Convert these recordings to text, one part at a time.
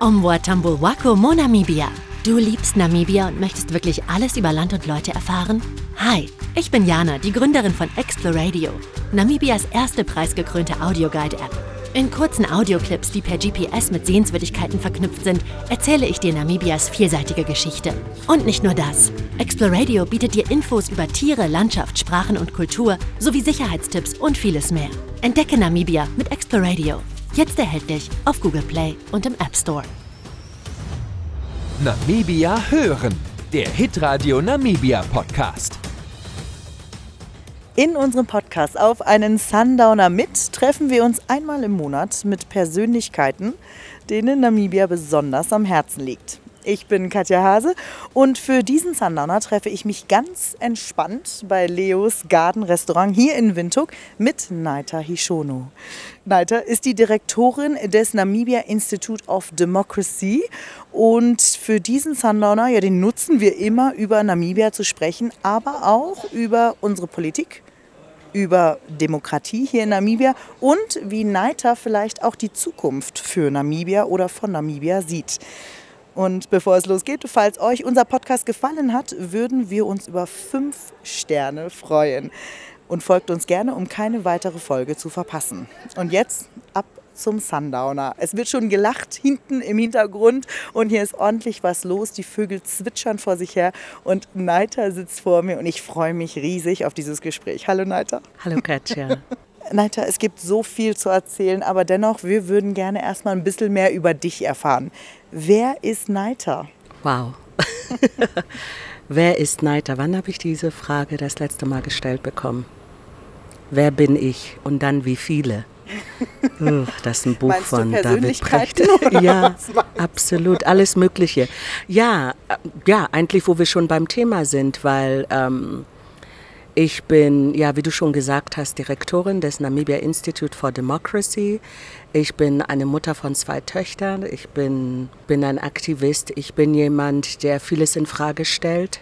Omwa Wako Mo Namibia. Du liebst Namibia und möchtest wirklich alles über Land und Leute erfahren? Hi, ich bin Jana, die Gründerin von Exploradio, Namibias erste preisgekrönte Audioguide-App. In kurzen Audioclips, die per GPS mit Sehenswürdigkeiten verknüpft sind, erzähle ich dir Namibias vielseitige Geschichte. Und nicht nur das. Exploradio bietet dir Infos über Tiere, Landschaft, Sprachen und Kultur sowie Sicherheitstipps und vieles mehr. Entdecke Namibia mit Exploradio. Jetzt erhältlich auf Google Play und im App Store. Namibia hören, der Hitradio Namibia Podcast. In unserem Podcast auf einen Sundowner mit treffen wir uns einmal im Monat mit Persönlichkeiten, denen Namibia besonders am Herzen liegt. Ich bin Katja Hase und für diesen Sundowner treffe ich mich ganz entspannt bei Leos Garden Restaurant hier in Windhoek mit Naita Hishono. Naita ist die Direktorin des Namibia Institute of Democracy und für diesen Sundowner, ja, den nutzen wir immer über Namibia zu sprechen, aber auch über unsere Politik, über Demokratie hier in Namibia und wie Naita vielleicht auch die Zukunft für Namibia oder von Namibia sieht. Und bevor es losgeht, falls euch unser Podcast gefallen hat, würden wir uns über fünf Sterne freuen. Und folgt uns gerne, um keine weitere Folge zu verpassen. Und jetzt ab zum Sundowner. Es wird schon gelacht hinten im Hintergrund und hier ist ordentlich was los. Die Vögel zwitschern vor sich her und Neiter sitzt vor mir und ich freue mich riesig auf dieses Gespräch. Hallo Neiter. Hallo Katja. Neiter, es gibt so viel zu erzählen, aber dennoch, wir würden gerne erstmal ein bisschen mehr über dich erfahren. Wer ist Neiter? Wow. Wer ist Neiter? Wann habe ich diese Frage das letzte Mal gestellt bekommen? Wer bin ich und dann wie viele? Das ist ein Buch Meinst von David oder Ja, absolut, alles Mögliche. Ja, äh, ja, eigentlich, wo wir schon beim Thema sind, weil ähm, ich bin, ja, wie du schon gesagt hast, Direktorin des Namibia Institute for Democracy. Ich bin eine Mutter von zwei Töchtern. Ich bin, bin ein Aktivist. Ich bin jemand, der vieles in Frage stellt.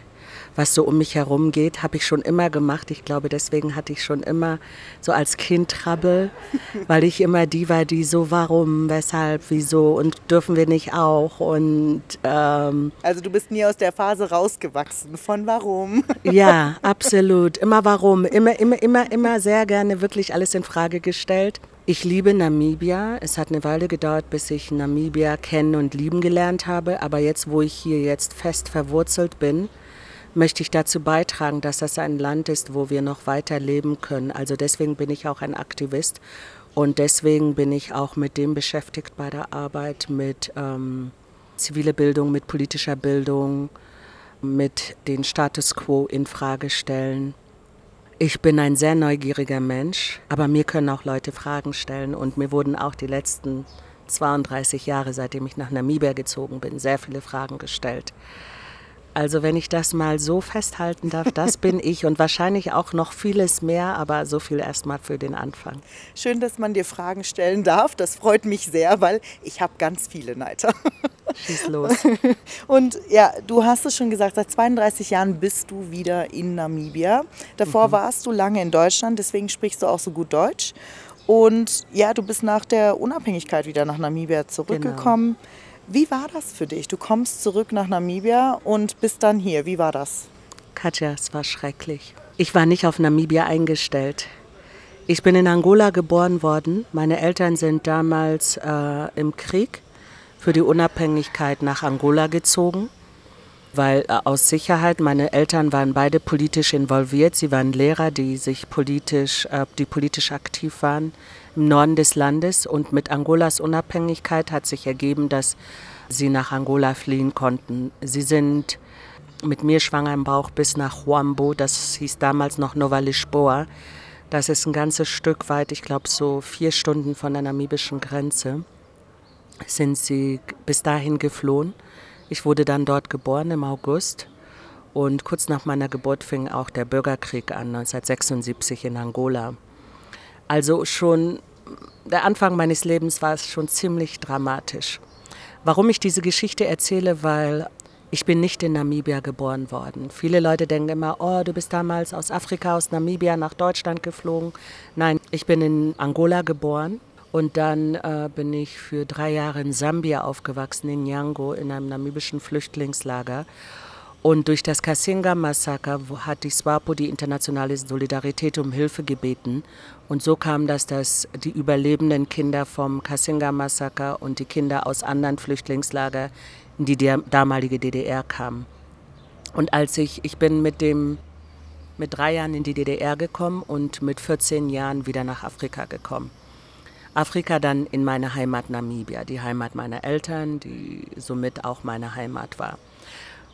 Was so um mich herum geht, habe ich schon immer gemacht. Ich glaube, deswegen hatte ich schon immer so als Kind Trouble, weil ich immer die war, die so, warum, weshalb, wieso und dürfen wir nicht auch und ähm, Also du bist nie aus der Phase rausgewachsen. Von warum? ja, absolut. Immer warum. Immer, immer, immer, immer sehr gerne wirklich alles in Frage gestellt. Ich liebe Namibia. Es hat eine Weile gedauert, bis ich Namibia kennen und lieben gelernt habe. Aber jetzt, wo ich hier jetzt fest verwurzelt bin, möchte ich dazu beitragen, dass das ein Land ist, wo wir noch weiter leben können. Also deswegen bin ich auch ein Aktivist und deswegen bin ich auch mit dem beschäftigt bei der Arbeit mit ähm, zivile Bildung, mit politischer Bildung, mit den Status quo in Frage stellen. Ich bin ein sehr neugieriger Mensch, aber mir können auch Leute Fragen stellen und mir wurden auch die letzten 32 Jahre, seitdem ich nach Namibia gezogen bin, sehr viele Fragen gestellt. Also wenn ich das mal so festhalten darf, das bin ich und wahrscheinlich auch noch vieles mehr, aber so viel erstmal für den Anfang. Schön, dass man dir Fragen stellen darf. Das freut mich sehr, weil ich habe ganz viele Neiter. Schieß los. Und ja, du hast es schon gesagt, seit 32 Jahren bist du wieder in Namibia. Davor warst du lange in Deutschland, deswegen sprichst du auch so gut Deutsch. Und ja, du bist nach der Unabhängigkeit wieder nach Namibia zurückgekommen. Wie war das für dich? Du kommst zurück nach Namibia und bist dann hier. Wie war das? Katja, es war schrecklich. Ich war nicht auf Namibia eingestellt. Ich bin in Angola geboren worden. Meine Eltern sind damals äh, im Krieg für die Unabhängigkeit nach Angola gezogen, weil äh, aus Sicherheit, meine Eltern waren beide politisch involviert. Sie waren Lehrer, die sich politisch, äh, die politisch aktiv waren im Norden des Landes. Und mit Angolas Unabhängigkeit hat sich ergeben, dass sie nach Angola fliehen konnten. Sie sind mit mir schwanger im Bauch bis nach Huambo, das hieß damals noch Nova Lisboa. Das ist ein ganzes Stück weit, ich glaube so vier Stunden von der namibischen Grenze, sind sie bis dahin geflohen. Ich wurde dann dort geboren im August und kurz nach meiner Geburt fing auch der Bürgerkrieg an, 1976 in Angola. Also schon der Anfang meines Lebens war es schon ziemlich dramatisch. Warum ich diese Geschichte erzähle, weil ich bin nicht in Namibia geboren worden. Viele Leute denken immer, oh, du bist damals aus Afrika, aus Namibia nach Deutschland geflogen. Nein, ich bin in Angola geboren Und dann äh, bin ich für drei Jahre in Sambia aufgewachsen, in Nyango, in einem namibischen Flüchtlingslager. Und durch das Kasinga-Massaker hat die SWAPO, die internationale Solidarität, um Hilfe gebeten. Und so kam das, dass die überlebenden Kinder vom Kasinga-Massaker und die Kinder aus anderen Flüchtlingslagern in die damalige DDR kamen. Und als ich, ich bin mit dem mit drei Jahren in die DDR gekommen und mit 14 Jahren wieder nach Afrika gekommen. Afrika dann in meine Heimat Namibia, die Heimat meiner Eltern, die somit auch meine Heimat war.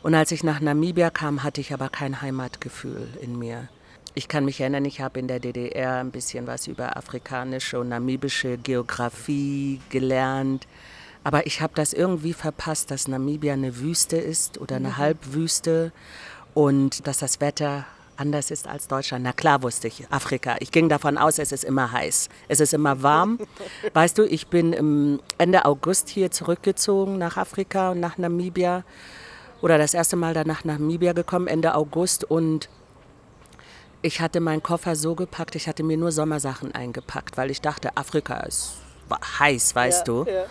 Und als ich nach Namibia kam, hatte ich aber kein Heimatgefühl in mir. Ich kann mich erinnern, ich habe in der DDR ein bisschen was über afrikanische und namibische Geografie gelernt. Aber ich habe das irgendwie verpasst, dass Namibia eine Wüste ist oder eine mhm. Halbwüste und dass das Wetter anders ist als Deutschland. Na klar wusste ich, Afrika. Ich ging davon aus, es ist immer heiß. Es ist immer warm. Weißt du, ich bin Ende August hier zurückgezogen nach Afrika und nach Namibia. Oder das erste Mal dann nach Namibia gekommen, Ende August. Und ich hatte meinen Koffer so gepackt, ich hatte mir nur Sommersachen eingepackt, weil ich dachte, Afrika ist heiß, weißt ja, du. Ja.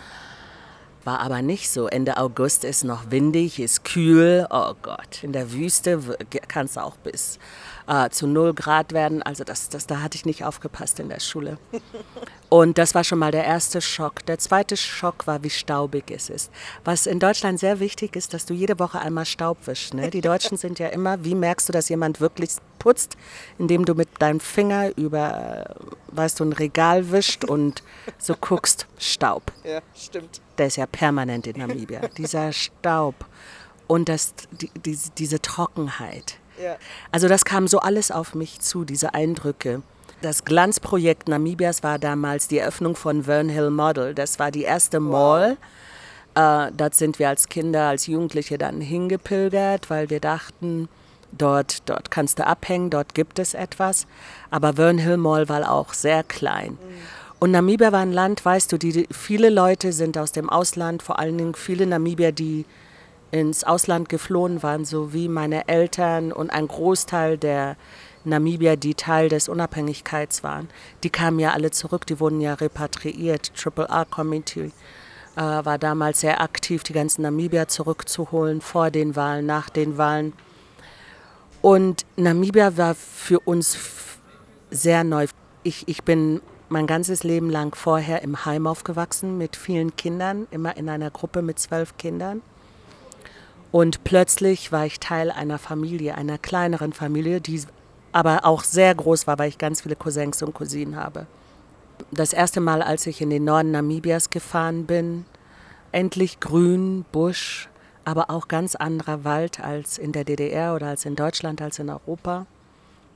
War aber nicht so. Ende August ist noch windig, ist kühl. Oh Gott, in der Wüste kann es auch bis äh, zu 0 Grad werden. Also das, das, da hatte ich nicht aufgepasst in der Schule. Und das war schon mal der erste Schock. Der zweite Schock war, wie staubig es ist. Was in Deutschland sehr wichtig ist, dass du jede Woche einmal Staub wischst. Ne? Die Deutschen sind ja immer, wie merkst du, dass jemand wirklich putzt, indem du mit deinem Finger über, weißt du, ein Regal wischt und so guckst, Staub. Ja, stimmt. Der ist ja permanent in Namibia. Dieser Staub und das, die, die, diese Trockenheit. Ja. Also das kam so alles auf mich zu, diese Eindrücke. Das Glanzprojekt Namibias war damals die Eröffnung von Vernhill Model. Das war die erste Mall. Wow. Äh, dort sind wir als Kinder, als Jugendliche dann hingepilgert, weil wir dachten, dort, dort kannst du abhängen, dort gibt es etwas. Aber Vernhill Mall war auch sehr klein. Mhm. Und Namibia war ein Land, weißt du, die, viele Leute sind aus dem Ausland, vor allen Dingen viele Namibier, die ins Ausland geflohen waren, so wie meine Eltern und ein Großteil der Namibier, die Teil des Unabhängigkeits waren, die kamen ja alle zurück, die wurden ja repatriiert. Triple R Committee äh, war damals sehr aktiv, die ganzen Namibier zurückzuholen, vor den Wahlen, nach den Wahlen. Und Namibia war für uns sehr neu. Ich, ich bin mein ganzes Leben lang vorher im Heim aufgewachsen mit vielen Kindern, immer in einer Gruppe mit zwölf Kindern. Und plötzlich war ich Teil einer Familie, einer kleineren Familie, die aber auch sehr groß war, weil ich ganz viele Cousins und Cousinen habe. Das erste Mal, als ich in den Norden Namibias gefahren bin, endlich grün, Busch, aber auch ganz anderer Wald als in der DDR oder als in Deutschland, als in Europa.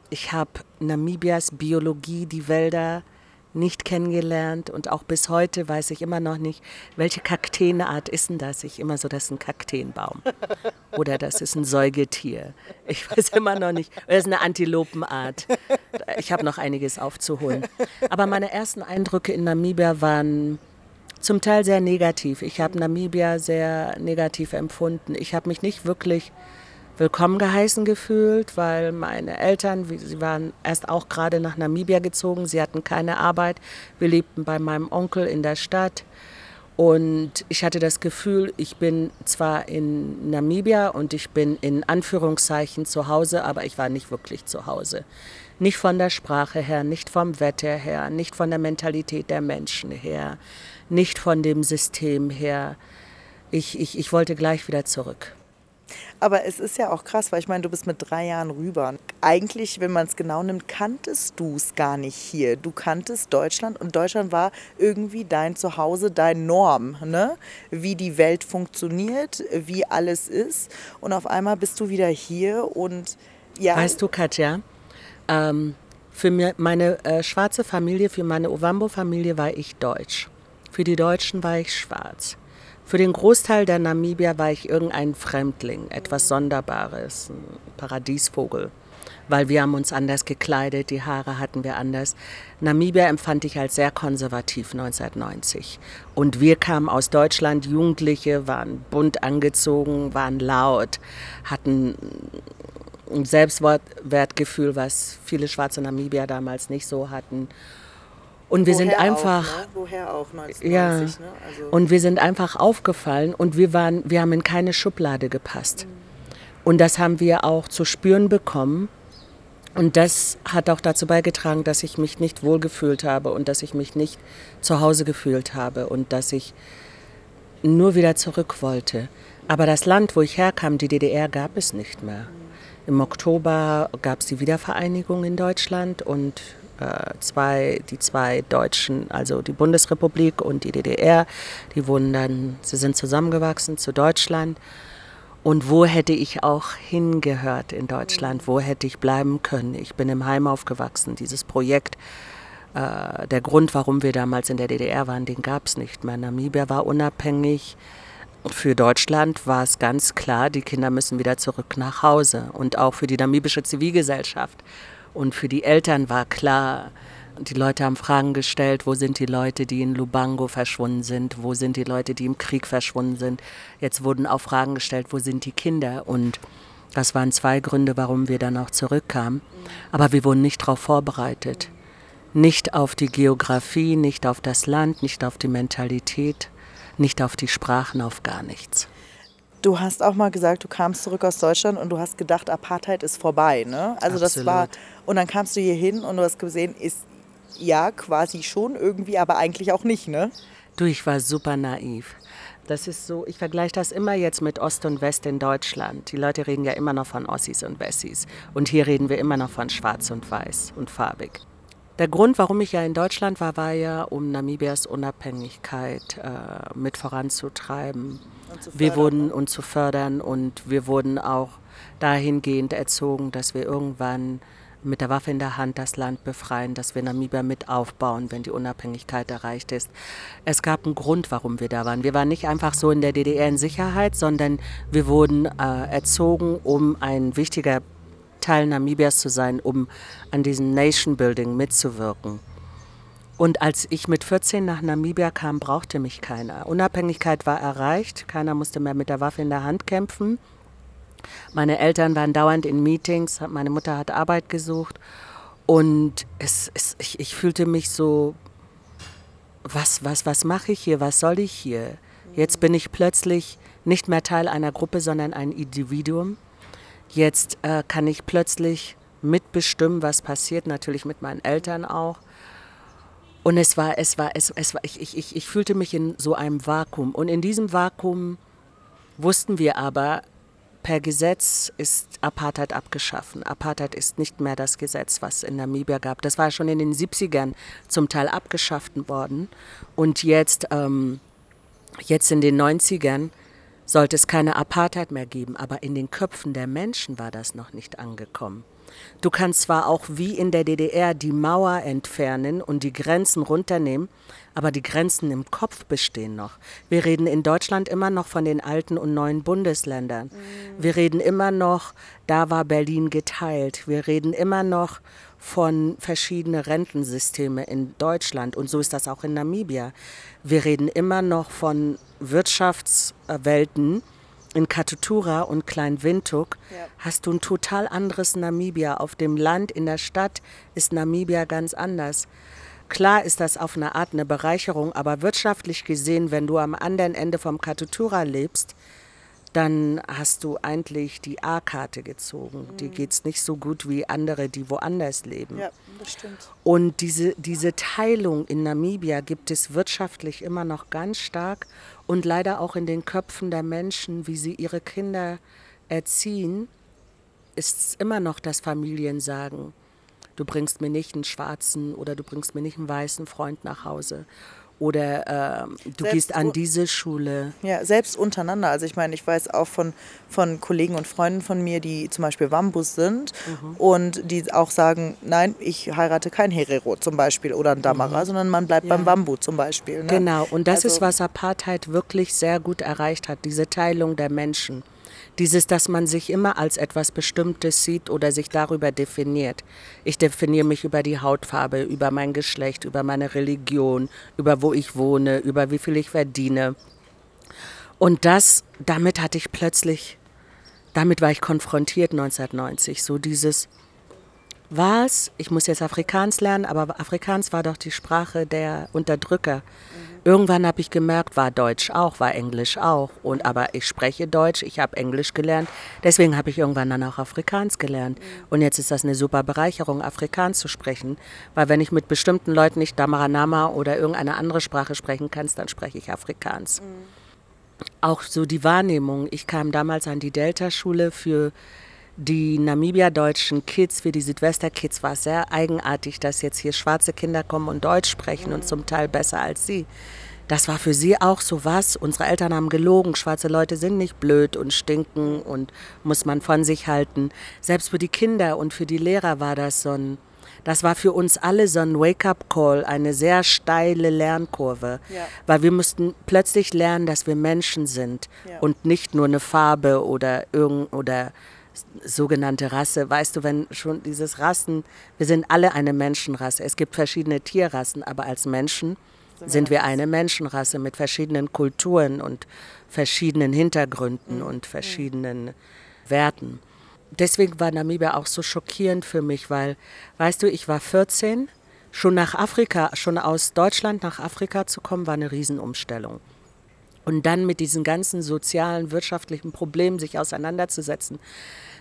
Ich habe Namibias Biologie, die Wälder, nicht kennengelernt und auch bis heute weiß ich immer noch nicht, welche Kakteenart ist denn das? Ich immer so, das ist ein Kakteenbaum oder das ist ein Säugetier. Ich weiß immer noch nicht, das ist eine Antilopenart. Ich habe noch einiges aufzuholen. Aber meine ersten Eindrücke in Namibia waren zum Teil sehr negativ. Ich habe Namibia sehr negativ empfunden. Ich habe mich nicht wirklich willkommen geheißen gefühlt, weil meine Eltern, sie waren erst auch gerade nach Namibia gezogen, sie hatten keine Arbeit. Wir lebten bei meinem Onkel in der Stadt. Und ich hatte das Gefühl, ich bin zwar in Namibia und ich bin in Anführungszeichen zu Hause, aber ich war nicht wirklich zu Hause. Nicht von der Sprache her, nicht vom Wetter her, nicht von der Mentalität der Menschen her, nicht von dem System her. Ich, ich, ich wollte gleich wieder zurück. Aber es ist ja auch krass, weil ich meine, du bist mit drei Jahren rüber. Eigentlich, wenn man es genau nimmt, kanntest du es gar nicht hier. Du kanntest Deutschland und Deutschland war irgendwie dein Zuhause, dein Norm, ne? wie die Welt funktioniert, wie alles ist. Und auf einmal bist du wieder hier und ja. Weißt du, Katja, ähm, für meine äh, schwarze Familie, für meine Ovambo-Familie war ich deutsch. Für die Deutschen war ich schwarz. Für den Großteil der Namibier war ich irgendein Fremdling, etwas Sonderbares, ein Paradiesvogel, weil wir haben uns anders gekleidet, die Haare hatten wir anders. Namibia empfand ich als sehr konservativ 1990. Und wir kamen aus Deutschland, Jugendliche, waren bunt angezogen, waren laut, hatten ein Selbstwertgefühl, was viele schwarze Namibier damals nicht so hatten. Und wir Woher sind einfach. Auch, ne? Auch 1990, Ja. ne? Also, Und wir sind einfach aufgefallen und wir waren, wir haben in keine Schublade gepasst. Und das haben wir auch zu spüren bekommen. Und das hat auch dazu beigetragen, dass ich mich nicht wohlgefühlt habe und dass ich mich nicht zu Hause gefühlt habe und dass ich nur wieder zurück wollte. Aber das Land, wo ich herkam, die DDR, gab es nicht mehr. Im Oktober gab es die Wiedervereinigung in Deutschland und zwei, die zwei Deutschen, also die Bundesrepublik und die DDR, die wurden dann, sie sind zusammengewachsen zu Deutschland. Und wo hätte ich auch hingehört in Deutschland? Wo hätte ich bleiben können? Ich bin im Heim aufgewachsen. Dieses Projekt, äh, der Grund, warum wir damals in der DDR waren, den gab es nicht mehr. Namibia war unabhängig. Für Deutschland war es ganz klar, die Kinder müssen wieder zurück nach Hause. Und auch für die namibische Zivilgesellschaft. Und für die Eltern war klar, die Leute haben Fragen gestellt, wo sind die Leute, die in Lubango verschwunden sind, wo sind die Leute, die im Krieg verschwunden sind. Jetzt wurden auch Fragen gestellt, wo sind die Kinder. Und das waren zwei Gründe, warum wir dann auch zurückkamen. Aber wir wurden nicht darauf vorbereitet. Nicht auf die Geografie, nicht auf das Land, nicht auf die Mentalität, nicht auf die Sprachen, auf gar nichts. Du hast auch mal gesagt, du kamst zurück aus Deutschland und du hast gedacht, Apartheid ist vorbei. Ne? Also das Absolut. war und dann kamst du hier hin und du hast gesehen, ist ja quasi schon irgendwie, aber eigentlich auch nicht. Ne? Du, ich war super naiv. Das ist so, ich vergleiche das immer jetzt mit Ost und West in Deutschland. Die Leute reden ja immer noch von Ossis und Wessis. Und hier reden wir immer noch von Schwarz und Weiß und farbig. Der Grund, warum ich ja in Deutschland war, war ja, um Namibias Unabhängigkeit äh, mit voranzutreiben. Und zu wir fördern, wurden ne? und zu fördern und wir wurden auch dahingehend erzogen, dass wir irgendwann mit der Waffe in der Hand das Land befreien, dass wir Namibia mit aufbauen, wenn die Unabhängigkeit erreicht ist. Es gab einen Grund, warum wir da waren. Wir waren nicht einfach so in der DDR in Sicherheit, sondern wir wurden äh, erzogen, um ein wichtiger Teil Namibias zu sein, um an diesem Nation Building mitzuwirken. Und als ich mit 14 nach Namibia kam, brauchte mich keiner. Unabhängigkeit war erreicht, keiner musste mehr mit der Waffe in der Hand kämpfen. Meine Eltern waren dauernd in Meetings, meine Mutter hat Arbeit gesucht und es, es, ich, ich fühlte mich so, was, was, was mache ich hier, was soll ich hier? Jetzt bin ich plötzlich nicht mehr Teil einer Gruppe, sondern ein Individuum. Jetzt äh, kann ich plötzlich mitbestimmen, was passiert, natürlich mit meinen Eltern auch. Und es war, es war, es, es war, ich, ich, ich, fühlte mich in so einem Vakuum. Und in diesem Vakuum wussten wir aber, per Gesetz ist Apartheid abgeschaffen. Apartheid ist nicht mehr das Gesetz, was in Namibia gab. Das war schon in den 70ern zum Teil abgeschafft worden. Und jetzt, ähm, jetzt in den 90ern sollte es keine Apartheid mehr geben. Aber in den Köpfen der Menschen war das noch nicht angekommen. Du kannst zwar auch wie in der DDR die Mauer entfernen und die Grenzen runternehmen, aber die Grenzen im Kopf bestehen noch. Wir reden in Deutschland immer noch von den alten und neuen Bundesländern. Wir reden immer noch, da war Berlin geteilt. Wir reden immer noch von verschiedenen Rentensysteme in Deutschland und so ist das auch in Namibia. Wir reden immer noch von Wirtschaftswelten. In Katutura und Klein Windhoek Ja. hast du ein total anderes Namibia. Auf dem Land, in der Stadt ist Namibia ganz anders. Klar ist das auf eine Art eine Bereicherung, aber wirtschaftlich gesehen, wenn du am anderen Ende vom Katutura lebst, dann hast du eigentlich die A-Karte gezogen. Die geht's nicht so gut wie andere, die woanders leben. Ja, das stimmt. Und diese, diese Teilung in Namibia gibt es wirtschaftlich immer noch ganz stark und leider auch in den Köpfen der Menschen, wie sie ihre Kinder erziehen, ist es immer noch, dass Familien sagen, du bringst mir nicht einen schwarzen oder du bringst mir nicht einen weißen Freund nach Hause. Oder ähm, du Selbst gehst an diese Schule. Ja, selbst untereinander. Also ich meine, ich weiß auch von, von Kollegen und Freunden von mir, die zum Beispiel Wambus sind Mhm. und die auch sagen, nein, ich heirate kein Herero zum Beispiel oder ein Damara, sondern man bleibt beim Wambu zum Beispiel. Ne? Genau, und das ist, Also- was Apartheid wirklich sehr gut erreicht hat, diese Teilung der Menschen. Dieses, dass man sich immer als etwas Bestimmtes sieht oder sich darüber definiert. Ich definiere mich über die Hautfarbe, über mein Geschlecht, über meine Religion, über wo ich wohne, über wie viel ich verdiene. Und das, damit hatte ich plötzlich, damit war ich konfrontiert 1990. So dieses, was, ich muss jetzt Afrikaans lernen, aber Afrikaans war doch die Sprache der Unterdrücker. Irgendwann habe ich gemerkt, war Deutsch auch, war Englisch auch. Und aber ich spreche Deutsch, ich habe Englisch gelernt. Deswegen habe ich irgendwann dann auch Afrikaans gelernt. Und jetzt ist das eine super Bereicherung, Afrikaans zu sprechen. Weil wenn ich mit bestimmten Leuten nicht Damaranama oder irgendeine andere Sprache sprechen kann, dann spreche ich Afrikaans. Auch so die Wahrnehmung. Ich kam damals an die Delta-Schule für die Namibia-deutschen Kids, für die Südwester-Kids war es sehr eigenartig, dass jetzt hier schwarze Kinder kommen und Deutsch sprechen und zum Teil besser als sie. Das war für sie auch so was. Unsere Eltern haben gelogen. Schwarze Leute sind nicht blöd und stinken und muss man von sich halten. Selbst für die Kinder und für die Lehrer war das so ein, das war für uns alle so ein Wake-up-Call, eine sehr steile Lernkurve. Ja. Weil wir mussten plötzlich lernen, dass wir Menschen sind Ja. und nicht nur eine Farbe oder irgend oder sogenannte Rasse. Weißt du, wenn schon dieses Rassen, wir sind alle eine Menschenrasse. Es gibt verschiedene Tierrassen, aber als Menschen sind wir eine Menschenrasse mit verschiedenen Kulturen und verschiedenen Hintergründen und verschiedenen Werten. Deswegen war Namibia auch so schockierend für mich, weil, weißt du, ich war 14, schon nach Afrika, schon aus Deutschland nach Afrika zu kommen, war eine Riesenumstellung. Und dann mit diesen ganzen sozialen, wirtschaftlichen Problemen sich auseinanderzusetzen,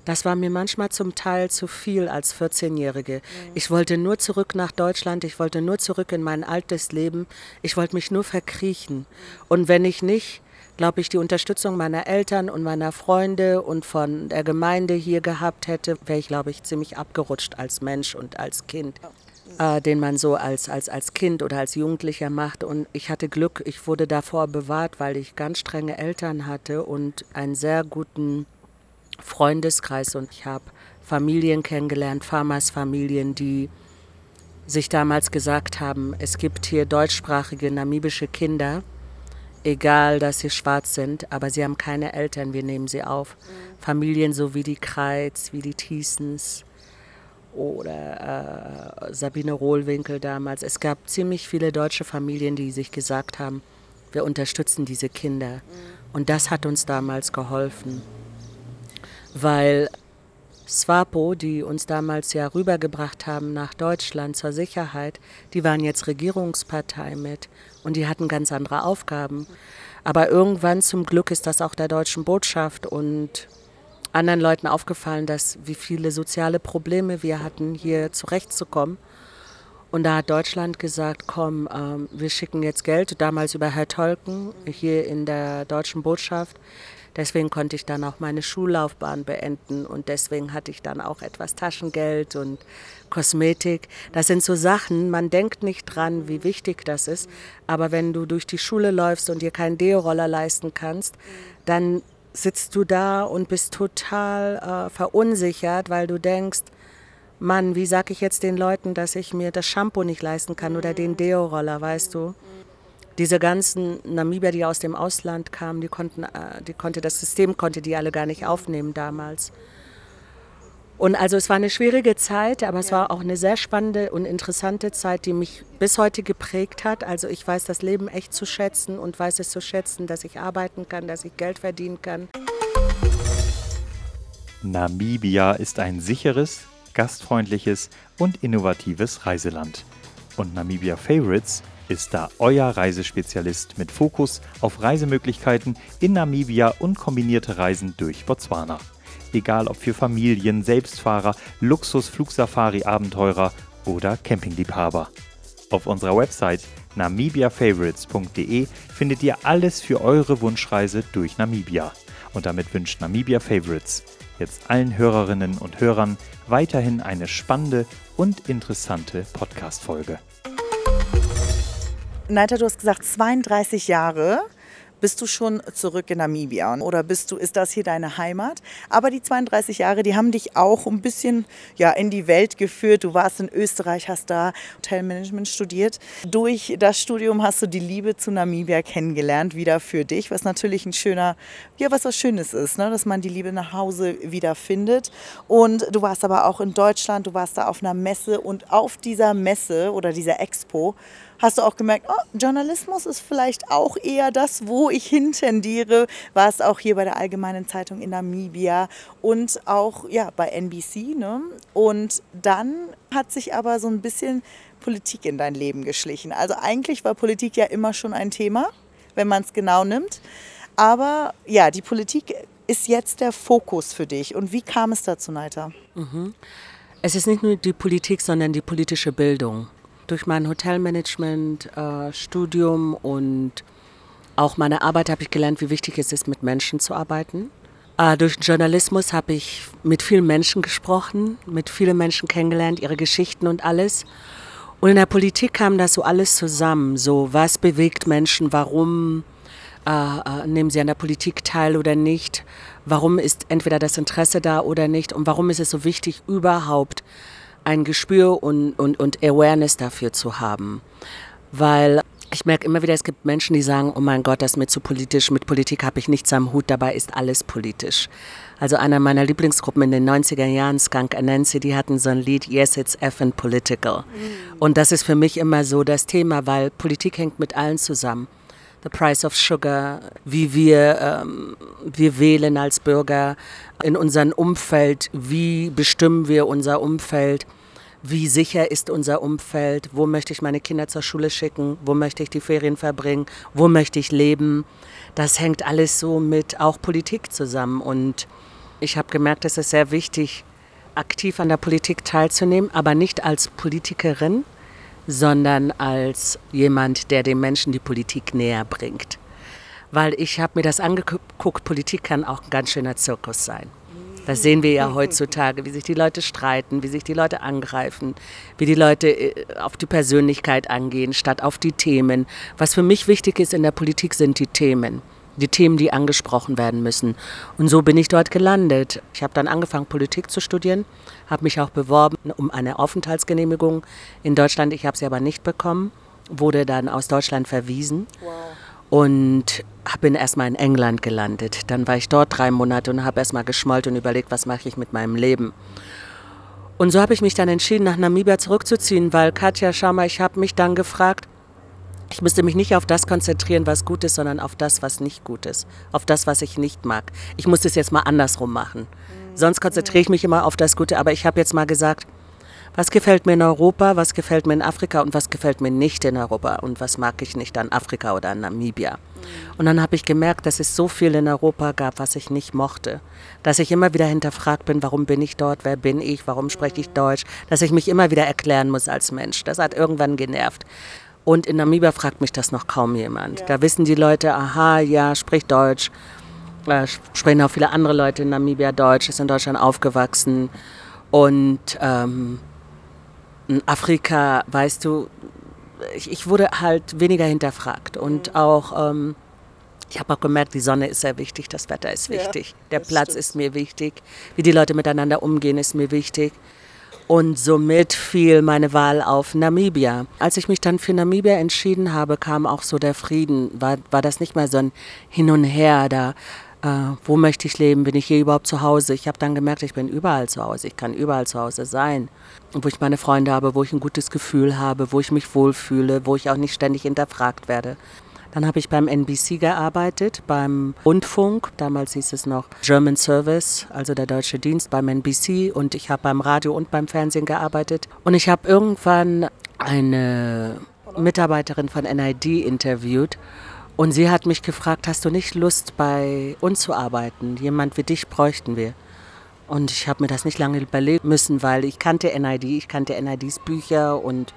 das war mir manchmal zum Teil zu viel als 14-Jährige. Ich wollte nur zurück nach Deutschland, ich wollte nur zurück in mein altes Leben, ich wollte mich nur verkriechen. Und wenn ich nicht, glaube ich, die Unterstützung meiner Eltern und meiner Freunde und von der Gemeinde hier gehabt hätte, wäre ich, glaube ich, ziemlich abgerutscht als Mensch und als Kind äh, den man so als, als, als Kind oder als Jugendlicher macht. Und ich hatte Glück, ich wurde davor bewahrt, weil ich ganz strenge Eltern hatte und einen sehr guten Freundeskreis. Und ich habe Familien kennengelernt, Farmersfamilien, die sich damals gesagt haben, es gibt hier deutschsprachige namibische Kinder, egal dass sie schwarz sind, aber sie haben keine Eltern, wir nehmen sie auf. Familien so wie die Kreitz, wie die Thiessens, oder äh, Sabine Rohlwinkel damals. Es gab ziemlich viele deutsche Familien, die sich gesagt haben, wir unterstützen diese Kinder. Und das hat uns damals geholfen, weil SWAPO, die uns damals ja rübergebracht haben nach Deutschland zur Sicherheit, die waren jetzt Regierungspartei mit und die hatten ganz andere Aufgaben. Aber irgendwann zum Glück ist das auch der deutschen Botschaft und anderen Leuten aufgefallen, dass wie viele soziale Probleme wir hatten, hier zurechtzukommen. Und da hat Deutschland gesagt, komm, ähm, wir schicken jetzt Geld, damals über Herr Tolken hier in der deutschen Botschaft. Deswegen konnte ich dann auch meine Schullaufbahn beenden und deswegen hatte ich dann auch etwas Taschengeld und Kosmetik. Das sind so Sachen, man denkt nicht dran, wie wichtig das ist. Aber wenn du durch die Schule läufst und dir keinen Deo-Roller leisten kannst, dann sitzt du da und bist total äh, verunsichert, weil du denkst, Mann, wie sag ich jetzt den Leuten, dass ich mir das Shampoo nicht leisten kann oder den Deo-Roller, weißt du? Diese ganzen Namibier, die aus dem Ausland kamen, die konnten, äh, die konnte das System konnte die alle gar nicht aufnehmen damals. Und also es war eine schwierige Zeit, aber es war auch eine sehr spannende und interessante Zeit, die mich bis heute geprägt hat. Also ich weiß das Leben echt zu schätzen und weiß es zu schätzen, dass ich arbeiten kann, dass ich Geld verdienen kann. Namibia ist ein sicheres, gastfreundliches und innovatives Reiseland. Und Namibia Favorites ist da euer Reisespezialist mit Fokus auf Reisemöglichkeiten in Namibia und kombinierte Reisen durch Botswana. Egal ob für Familien, Selbstfahrer, Luxus, Flugsafari, Abenteurer oder Campingliebhaber. Auf unserer Website namibiafavorites.de findet ihr alles für eure Wunschreise durch Namibia. Und damit wünscht Namibia Favorites jetzt allen Hörerinnen und Hörern weiterhin eine spannende und interessante Podcast-Folge. Neita, du hast gesagt, 32 Jahre bist du schon zurück in Namibia oder bist du, ist das hier deine Heimat? Aber die 32 Jahre, die haben dich auch ein bisschen ja, in die Welt geführt. Du warst in Österreich, hast da Hotelmanagement studiert. Durch das Studium hast du die Liebe zu Namibia kennengelernt, wieder für dich, was natürlich ein schöner, ja, was was Schönes ist, ne? dass man die Liebe nach Hause wieder findet. Und du warst aber auch in Deutschland, du warst da auf einer Messe und auf dieser Messe oder dieser Expo hast du auch gemerkt, oh, Journalismus ist vielleicht auch eher das, wo ich hintendiere. War es auch hier bei der Allgemeinen Zeitung in Namibia und auch ja, bei NBC. Ne? Und dann hat sich aber so ein bisschen Politik in dein Leben geschlichen. Also eigentlich war Politik ja immer schon ein Thema, wenn man es genau nimmt. Aber ja, die Politik ist jetzt der Fokus für dich. Und wie kam es dazu, Neiter? Mhm. Es ist nicht nur die Politik, sondern die politische Bildung. Durch mein Hotelmanagement, äh, Studium und auch meine Arbeit habe ich gelernt, wie wichtig es ist, mit Menschen zu arbeiten. Äh, durch Journalismus habe ich mit vielen Menschen gesprochen, mit vielen Menschen kennengelernt, ihre Geschichten und alles. Und in der Politik kam das so alles zusammen. So, was bewegt Menschen, warum äh, äh, nehmen sie an der Politik teil oder nicht? Warum ist entweder das Interesse da oder nicht? Und warum ist es so wichtig, überhaupt ein Gespür und, und, und Awareness dafür zu haben? Weil ich merke immer wieder, es gibt Menschen, die sagen, oh mein Gott, das ist mir zu politisch, mit Politik habe ich nichts am Hut, dabei ist alles politisch. Also einer meiner Lieblingsgruppen in den 90er Jahren, Skunk Anansi, die hatten so ein Lied, Yes, it's effing political. Mhm. Und das ist für mich immer so das Thema, weil Politik hängt mit allen zusammen. The Price of Sugar, wie wir, ähm, wir wählen als Bürger in unserem Umfeld, wie bestimmen wir unser Umfeld, wie sicher ist unser Umfeld, wo möchte ich meine Kinder zur Schule schicken, wo möchte ich die Ferien verbringen, wo möchte ich leben. Das hängt alles so mit auch Politik zusammen und ich habe gemerkt, es ist sehr wichtig, aktiv an der Politik teilzunehmen, aber nicht als Politikerin, sondern als jemand, der den Menschen die Politik näher bringt. Weil ich habe mir das angeguckt, Politik kann auch ein ganz schöner Zirkus sein. Das sehen wir ja heutzutage, wie sich die Leute streiten, wie sich die Leute angreifen, wie die Leute äh, auf die Persönlichkeit angehen, statt auf die Themen. Was für mich wichtig ist in der Politik sind die Themen die Themen, die angesprochen werden müssen. Und so bin ich dort gelandet. Ich habe dann angefangen, Politik zu studieren, habe mich auch beworben um eine Aufenthaltsgenehmigung in Deutschland. Ich habe sie aber nicht bekommen, wurde dann aus Deutschland verwiesen. Wow. Und bin erstmal in England gelandet. Dann war ich dort drei Monate und habe erstmal geschmollt und überlegt, was mache ich mit meinem Leben. Und so habe ich mich dann entschieden, nach Namibia zurückzuziehen, weil Katja, schau mal, ich habe mich dann gefragt, ich müsste mich nicht auf das konzentrieren, was gut ist, sondern auf das, was nicht gut ist. Auf das, was ich nicht mag. Ich muss es jetzt mal andersrum machen. Sonst konzentriere ich mich immer auf das Gute. Aber ich habe jetzt mal gesagt, was gefällt mir in Europa, was gefällt mir in Afrika und was gefällt mir nicht in Europa und was mag ich nicht an Afrika oder an Namibia. Und dann habe ich gemerkt, dass es so viel in Europa gab, was ich nicht mochte. Dass ich immer wieder hinterfragt bin, warum bin ich dort, wer bin ich, warum spreche ich Deutsch. Dass ich mich immer wieder erklären muss als Mensch. Das hat irgendwann genervt. Und in Namibia fragt mich das noch kaum jemand. Ja. Da wissen die Leute, aha, ja, spricht Deutsch. Äh, sprechen auch viele andere Leute in Namibia Deutsch, ist in Deutschland aufgewachsen. Und ähm, Afrika, weißt du, ich, ich, wurde halt weniger hinterfragt. Und mhm. auch, ähm, ich habe auch gemerkt, die Sonne ist sehr wichtig, das Wetter ist wichtig, ja, der Platz stimmt. ist mir wichtig, wie die Leute miteinander umgehen, ist mir wichtig. Und somit fiel meine Wahl auf Namibia. Als ich mich dann für Namibia entschieden habe, kam auch so der Frieden. War, war das nicht mehr so ein Hin und Her da. Äh, wo möchte ich leben? Bin ich hier überhaupt zu Hause? Ich habe dann gemerkt, ich bin überall zu Hause. Ich kann überall zu Hause sein. Wo ich meine Freunde habe, wo ich ein gutes Gefühl habe, wo ich mich wohlfühle, wo ich auch nicht ständig hinterfragt werde. Dann habe ich beim NBC gearbeitet, beim Rundfunk. Damals hieß es noch German Service, also der deutsche Dienst beim NBC. Und ich habe beim Radio und beim Fernsehen gearbeitet. Und ich habe irgendwann eine Mitarbeiterin von NID interviewt. Und sie hat mich gefragt, hast du nicht Lust, bei uns zu arbeiten? Jemand wie dich bräuchten wir. Und ich habe mir das nicht lange überlegen müssen, weil ich kannte NID, ich kannte NIDs Bücher und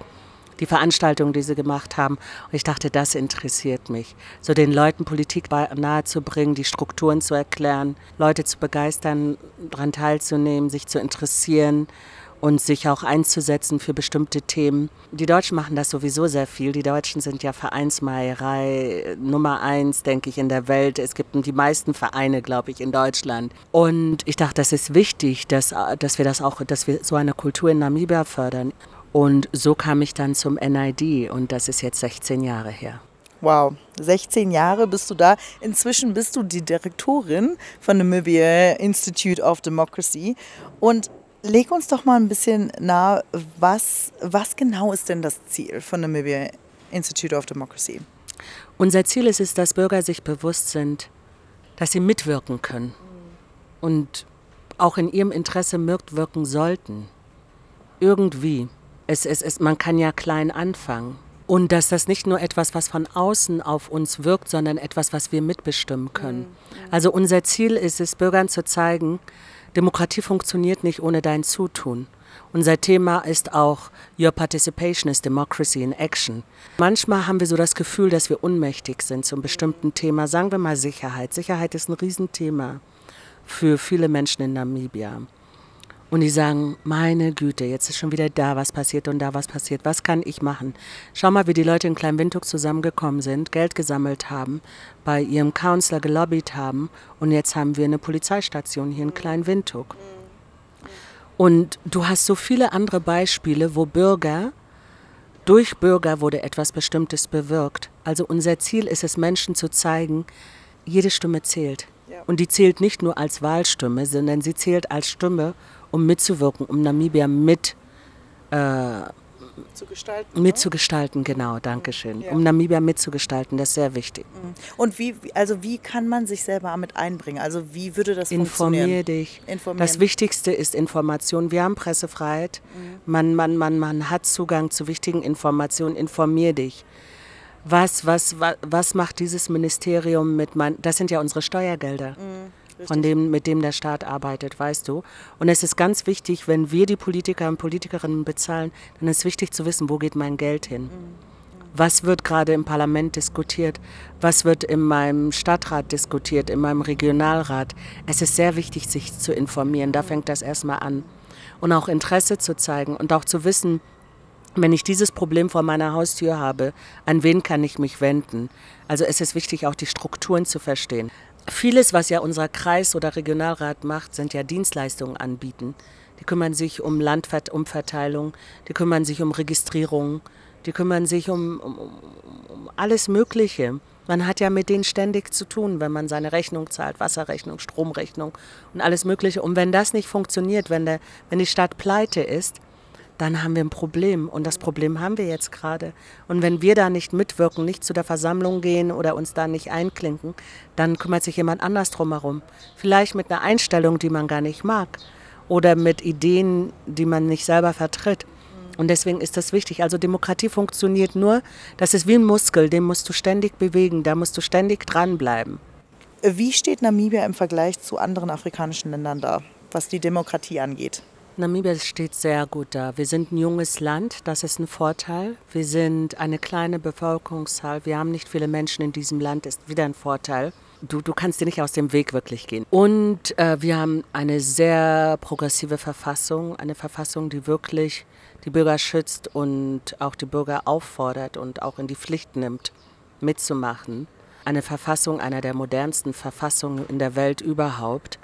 die Veranstaltungen, die sie gemacht haben. Und ich dachte, das interessiert mich. So den Leuten Politik nahezubringen, die Strukturen zu erklären, Leute zu begeistern, daran teilzunehmen, sich zu interessieren und sich auch einzusetzen für bestimmte Themen. Die Deutschen machen das sowieso sehr viel. Die Deutschen sind ja Vereinsmeierei Nummer eins, denke ich, in der Welt. Es gibt die meisten Vereine, glaube ich, in Deutschland. Und ich dachte, das ist wichtig, dass, dass wir das auch, dass wir so eine Kultur in Namibia fördern. Und so kam ich dann zum NID und das ist jetzt 16 Jahre her. Wow, 16 Jahre bist du da. Inzwischen bist du die Direktorin von Namibia Institute of Democracy. Und leg uns doch mal ein bisschen nahe, was, was genau ist denn das Ziel von Namibia Institute of Democracy? Unser Ziel ist es, dass Bürger sich bewusst sind, dass sie mitwirken können und auch in ihrem Interesse mitwirken sollten. Irgendwie. Es, es, es, man kann ja klein anfangen. Und dass das nicht nur etwas, was von außen auf uns wirkt, sondern etwas, was wir mitbestimmen können. Also unser Ziel ist es, Bürgern zu zeigen, Demokratie funktioniert nicht ohne dein Zutun. Unser Thema ist auch Your Participation is Democracy in Action. Manchmal haben wir so das Gefühl, dass wir unmächtig sind zu einem bestimmten Thema. Sagen wir mal Sicherheit. Sicherheit ist ein Riesenthema für viele Menschen in Namibia. Und die sagen, meine Güte, jetzt ist schon wieder da was passiert und da was passiert. Was kann ich machen? Schau mal, wie die Leute in Klein-Windhoek zusammengekommen sind, Geld gesammelt haben, bei ihrem Counselor gelobbyt haben und jetzt haben wir eine Polizeistation hier in Klein-Windhoek. Und du hast so viele andere Beispiele, wo Bürger, durch Bürger wurde etwas Bestimmtes bewirkt. Also unser Ziel ist es, Menschen zu zeigen, jede Stimme zählt. Und die zählt nicht nur als Wahlstimme, sondern sie zählt als Stimme, um mitzuwirken, um Namibia mit äh, Zu gestalten. mitzugestalten. Genau, danke schön. Ja. Um Namibia mitzugestalten, das ist sehr wichtig. Und wie, also wie kann man sich selber mit einbringen? Also wie würde das Informier funktionieren? dich. Informieren. Das Wichtigste ist Information. Wir haben Pressefreiheit. Man, man, man, man hat Zugang zu wichtigen Informationen. Informier dich. Was, was, was, was macht dieses Ministerium mit mein, das sind ja unsere Steuergelder, von dem, mit dem der Staat arbeitet, weißt du. Und es ist ganz wichtig, wenn wir die Politiker und Politikerinnen bezahlen, dann ist wichtig zu wissen, wo geht mein Geld hin. Was wird gerade im Parlament diskutiert? Was wird in meinem Stadtrat diskutiert, in meinem Regionalrat? Es ist sehr wichtig, sich zu informieren. Da fängt das erstmal an. Und auch Interesse zu zeigen und auch zu wissen, wenn ich dieses Problem vor meiner Haustür habe, an wen kann ich mich wenden? Also es ist wichtig, auch die Strukturen zu verstehen. Vieles, was ja unser Kreis oder Regionalrat macht, sind ja Dienstleistungen anbieten. Die kümmern sich um Landumverteilung, die kümmern sich um Registrierung, die kümmern sich um, um, um, alles Mögliche. Man hat ja mit denen ständig zu tun, wenn man seine Rechnung zahlt, Wasserrechnung, Stromrechnung und alles Mögliche. Und wenn das nicht funktioniert, wenn, der, wenn die Stadt pleite ist, dann haben wir ein Problem. Und das Problem haben wir jetzt gerade. Und wenn wir da nicht mitwirken, nicht zu der Versammlung gehen oder uns da nicht einklinken, dann kümmert sich jemand anders drumherum. Vielleicht mit einer Einstellung, die man gar nicht mag. Oder mit Ideen, die man nicht selber vertritt. Und deswegen ist das wichtig. Also Demokratie funktioniert nur, das ist wie ein Muskel, den musst du ständig bewegen, da musst du ständig dranbleiben. Wie steht Namibia im Vergleich zu anderen afrikanischen Ländern da, was die Demokratie angeht? Namibia steht sehr gut da. Wir sind ein junges Land, das ist ein Vorteil. Wir sind eine kleine Bevölkerungszahl. Wir haben nicht viele Menschen in diesem Land, ist wieder ein Vorteil. Du, du kannst dir nicht aus dem Weg wirklich gehen. Und äh, wir haben eine sehr progressive Verfassung, eine Verfassung, die wirklich die Bürger schützt und auch die Bürger auffordert und auch in die Pflicht nimmt, mitzumachen. Eine Verfassung, einer der modernsten Verfassungen in der Welt überhaupt.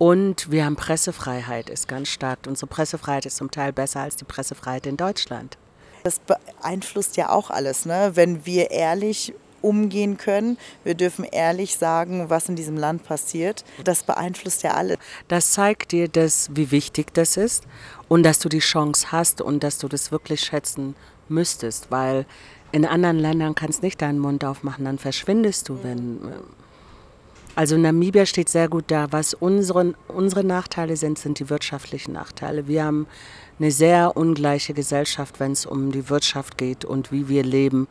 Und wir haben Pressefreiheit, ist ganz stark. Unsere Pressefreiheit ist zum Teil besser als die Pressefreiheit in Deutschland. Das beeinflusst ja auch alles, ne? wenn wir ehrlich umgehen können. Wir dürfen ehrlich sagen, was in diesem Land passiert. Das beeinflusst ja alles. Das zeigt dir, dass, wie wichtig das ist und dass du die Chance hast und dass du das wirklich schätzen müsstest, weil in anderen Ländern kannst du nicht deinen Mund aufmachen, dann verschwindest du, wenn. Also Namibia steht sehr gut da. Was unsere, unsere Nachteile sind, sind die wirtschaftlichen Nachteile. Wir haben eine sehr ungleiche Gesellschaft, wenn es um die Wirtschaft geht und wie wir leben.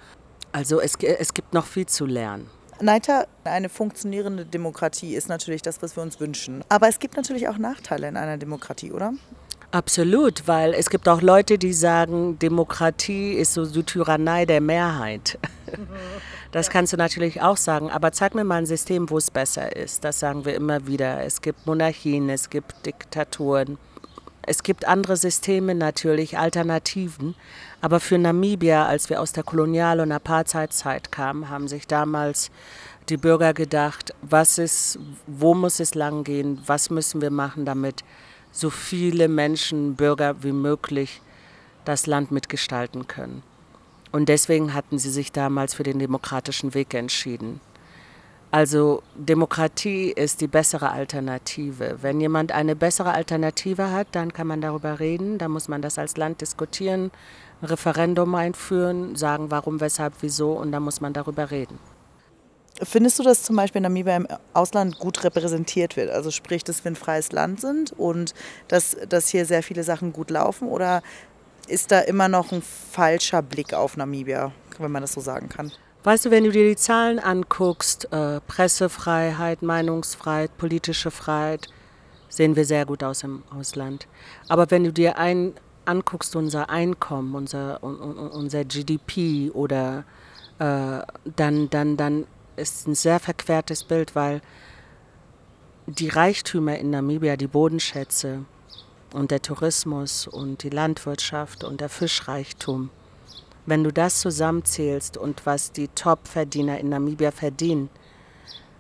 Also es, es gibt noch viel zu lernen. Neiter, eine funktionierende Demokratie ist natürlich das, was wir uns wünschen. Aber es gibt natürlich auch Nachteile in einer Demokratie, oder? Absolut, weil es gibt auch Leute, die sagen, Demokratie ist so die Tyrannei der Mehrheit. Das kannst du natürlich auch sagen, aber zeig mir mal ein System, wo es besser ist. Das sagen wir immer wieder. Es gibt Monarchien, es gibt Diktaturen, es gibt andere Systeme natürlich, Alternativen. Aber für Namibia, als wir aus der Kolonial- und Apartheidzeit kamen, haben sich damals die Bürger gedacht, was ist, wo muss es langgehen, was müssen wir machen, damit so viele Menschen, Bürger wie möglich das Land mitgestalten können. Und deswegen hatten sie sich damals für den demokratischen Weg entschieden. Also Demokratie ist die bessere Alternative. Wenn jemand eine bessere Alternative hat, dann kann man darüber reden, dann muss man das als Land diskutieren, ein Referendum einführen, sagen warum, weshalb, wieso und dann muss man darüber reden. Findest du, dass zum Beispiel Namibia im Ausland gut repräsentiert wird? Also sprich, dass wir ein freies Land sind und dass, dass hier sehr viele Sachen gut laufen? Oder ist da immer noch ein falscher Blick auf Namibia, wenn man das so sagen kann? Weißt du, wenn du dir die Zahlen anguckst, äh, Pressefreiheit, Meinungsfreiheit, politische Freiheit, sehen wir sehr gut aus im Ausland. Aber wenn du dir ein, anguckst, unser Einkommen, unser, unser GDP oder äh, dann, dann, dann ist ein sehr verquertes Bild, weil die Reichtümer in Namibia, die Bodenschätze und der Tourismus und die Landwirtschaft und der Fischreichtum, wenn du das zusammenzählst und was die Top-Verdiener in Namibia verdienen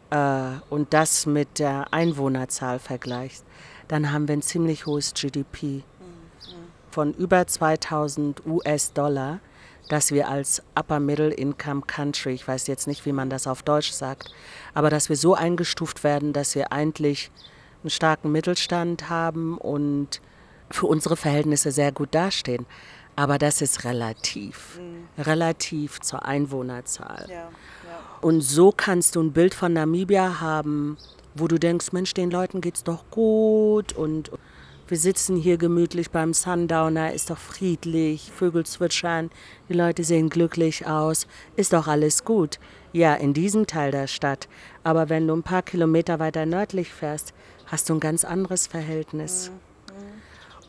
äh, und das mit der Einwohnerzahl vergleichst, dann haben wir ein ziemlich hohes GDP von über 2000 US-Dollar dass wir als Upper Middle Income Country, ich weiß jetzt nicht, wie man das auf Deutsch sagt, aber dass wir so eingestuft werden, dass wir eigentlich einen starken Mittelstand haben und für unsere Verhältnisse sehr gut dastehen. Aber das ist relativ, mhm. relativ zur Einwohnerzahl. Ja, ja. Und so kannst du ein Bild von Namibia haben, wo du denkst, Mensch, den Leuten geht's doch gut und wir sitzen hier gemütlich beim Sundowner, ist doch friedlich, Vögel zwitschern, die Leute sehen glücklich aus, ist doch alles gut. Ja, in diesem Teil der Stadt. Aber wenn du ein paar Kilometer weiter nördlich fährst, hast du ein ganz anderes Verhältnis.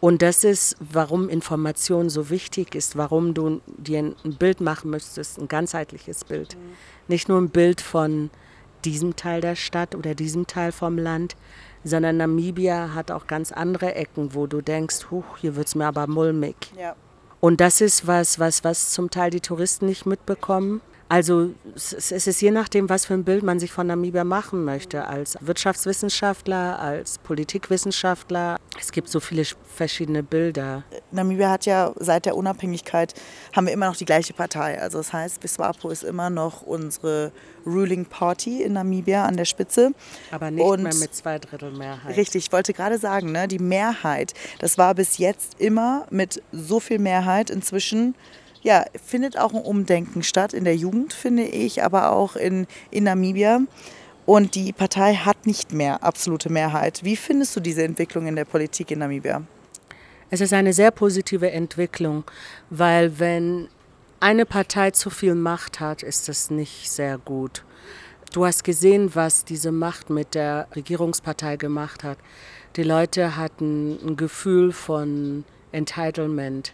Und das ist, warum Information so wichtig ist, warum du dir ein Bild machen müsstest, ein ganzheitliches Bild. Nicht nur ein Bild von diesem Teil der Stadt oder diesem Teil vom Land, sondern Namibia hat auch ganz andere Ecken, wo du denkst, huch, hier wird es mir aber mulmig. Ja. Und das ist was, was, was zum Teil die Touristen nicht mitbekommen. Also es ist je nachdem, was für ein Bild man sich von Namibia machen möchte, als Wirtschaftswissenschaftler, als Politikwissenschaftler. Es gibt so viele verschiedene Bilder. Namibia hat ja seit der Unabhängigkeit, haben wir immer noch die gleiche Partei. Also das heißt, BISWAPO ist immer noch unsere Ruling Party in Namibia an der Spitze. Aber nicht Und mehr mit zwei Drittel Mehrheit. Richtig, ich wollte gerade sagen, ne, die Mehrheit, das war bis jetzt immer mit so viel Mehrheit. Inzwischen ja, findet auch ein Umdenken statt in der Jugend, finde ich, aber auch in, in Namibia. Und die Partei hat nicht mehr absolute Mehrheit. Wie findest du diese Entwicklung in der Politik in Namibia? Es ist eine sehr positive Entwicklung, weil wenn eine Partei zu viel Macht hat, ist das nicht sehr gut. Du hast gesehen, was diese Macht mit der Regierungspartei gemacht hat. Die Leute hatten ein Gefühl von Entitlement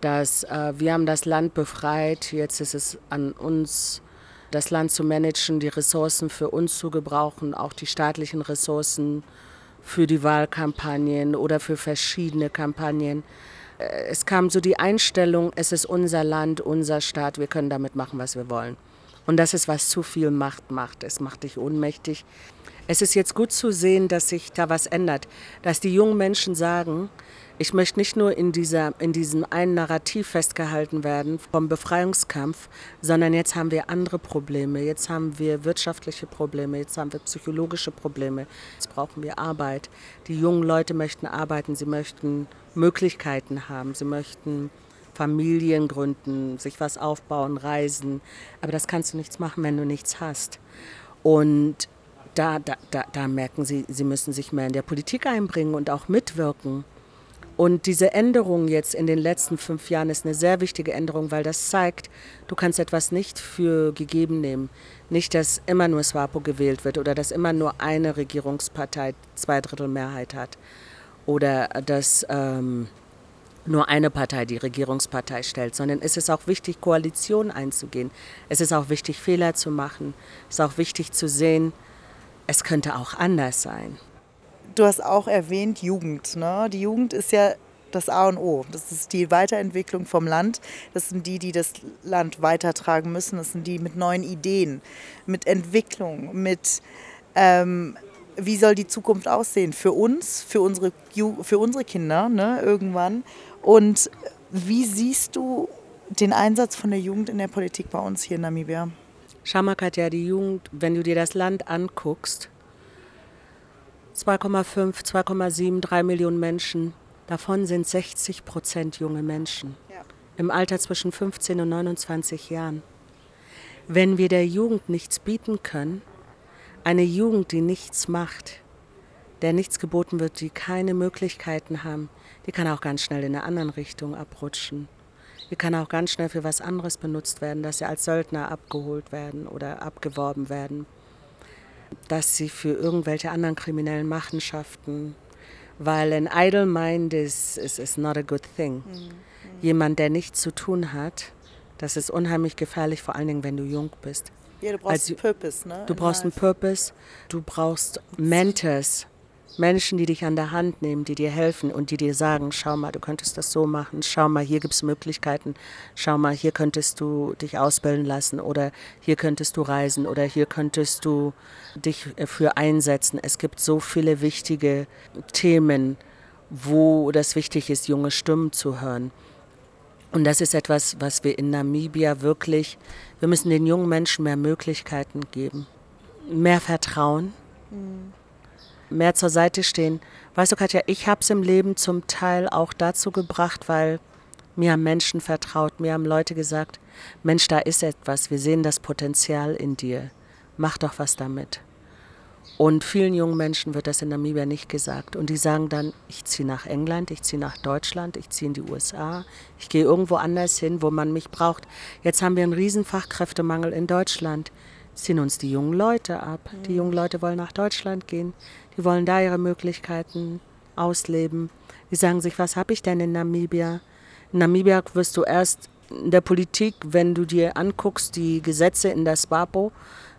dass äh, wir haben das Land befreit, jetzt ist es an uns, das Land zu managen, die Ressourcen für uns zu gebrauchen, auch die staatlichen Ressourcen für die Wahlkampagnen oder für verschiedene Kampagnen. Äh, es kam so die Einstellung, es ist unser Land, unser Staat, wir können damit machen, was wir wollen. Und das ist, was zu viel Macht macht. Es macht dich ohnmächtig. Es ist jetzt gut zu sehen, dass sich da was ändert, dass die jungen Menschen sagen, ich möchte nicht nur in, dieser, in diesem einen Narrativ festgehalten werden vom Befreiungskampf, sondern jetzt haben wir andere Probleme. Jetzt haben wir wirtschaftliche Probleme, jetzt haben wir psychologische Probleme. Jetzt brauchen wir Arbeit. Die jungen Leute möchten arbeiten, sie möchten Möglichkeiten haben, sie möchten Familien gründen, sich was aufbauen, reisen. Aber das kannst du nichts machen, wenn du nichts hast. Und da, da, da, da merken sie, sie müssen sich mehr in der Politik einbringen und auch mitwirken. Und diese Änderung jetzt in den letzten fünf Jahren ist eine sehr wichtige Änderung, weil das zeigt, du kannst etwas nicht für gegeben nehmen. Nicht, dass immer nur SWAPO gewählt wird oder dass immer nur eine Regierungspartei zwei Drittel Mehrheit hat oder dass ähm, nur eine Partei die Regierungspartei stellt, sondern es ist auch wichtig, Koalitionen einzugehen. Es ist auch wichtig, Fehler zu machen. Es ist auch wichtig zu sehen, es könnte auch anders sein du hast auch erwähnt Jugend. Ne? Die Jugend ist ja das A und O. Das ist die Weiterentwicklung vom Land. Das sind die, die das Land weitertragen müssen. Das sind die mit neuen Ideen, mit Entwicklung, mit ähm, wie soll die Zukunft aussehen für uns, für unsere, für unsere Kinder ne, irgendwann. Und wie siehst du den Einsatz von der Jugend in der Politik bei uns hier in Namibia? Schamak hat ja die Jugend, wenn du dir das Land anguckst, 2,5, 2,7, 3 Millionen Menschen. Davon sind 60 Prozent junge Menschen. Ja. im Alter zwischen 15 und 29 Jahren. Wenn wir der Jugend nichts bieten können, eine Jugend, die nichts macht, der nichts geboten wird, die keine Möglichkeiten haben, die kann auch ganz schnell in eine andere Richtung abrutschen. Die kann auch ganz schnell für was anderes benutzt werden, dass sie als Söldner abgeholt werden oder abgeworben werden, dass sie für irgendwelche anderen kriminellen Machenschaften, weil ein idle mind is, is, is not a good thing. Mhm. Jemand, der nichts zu tun hat, das ist unheimlich gefährlich, vor allen Dingen, wenn du jung bist. Ja, du brauchst also, einen Purpose, ne? Du brauchst einen Purpose, du brauchst Mentors, Menschen, die dich an der Hand nehmen, die dir helfen und die dir sagen, schau mal, du könntest das so machen, schau mal, hier gibt es Möglichkeiten, schau mal, hier könntest du dich ausbilden lassen oder hier könntest du reisen oder hier könntest du dich für einsetzen. Es gibt so viele wichtige Themen, wo das wichtig ist, junge Stimmen zu hören. Und das ist etwas, was wir in Namibia wirklich, wir müssen den jungen Menschen mehr Möglichkeiten geben, mehr Vertrauen. Mhm mehr zur Seite stehen. Weißt du, Katja, ich habe es im Leben zum Teil auch dazu gebracht, weil mir haben Menschen vertraut, mir haben Leute gesagt, Mensch, da ist etwas, wir sehen das Potenzial in dir, mach doch was damit. Und vielen jungen Menschen wird das in Namibia nicht gesagt. Und die sagen dann, ich ziehe nach England, ich ziehe nach Deutschland, ich ziehe in die USA, ich gehe irgendwo anders hin, wo man mich braucht. Jetzt haben wir einen riesen Fachkräftemangel in Deutschland. Ziehen uns die jungen Leute ab. Die jungen Leute wollen nach Deutschland gehen. Die wollen da ihre Möglichkeiten ausleben. Die sagen sich, was habe ich denn in Namibia? In Namibia wirst du erst in der Politik, wenn du dir anguckst, die Gesetze in der SWAPO,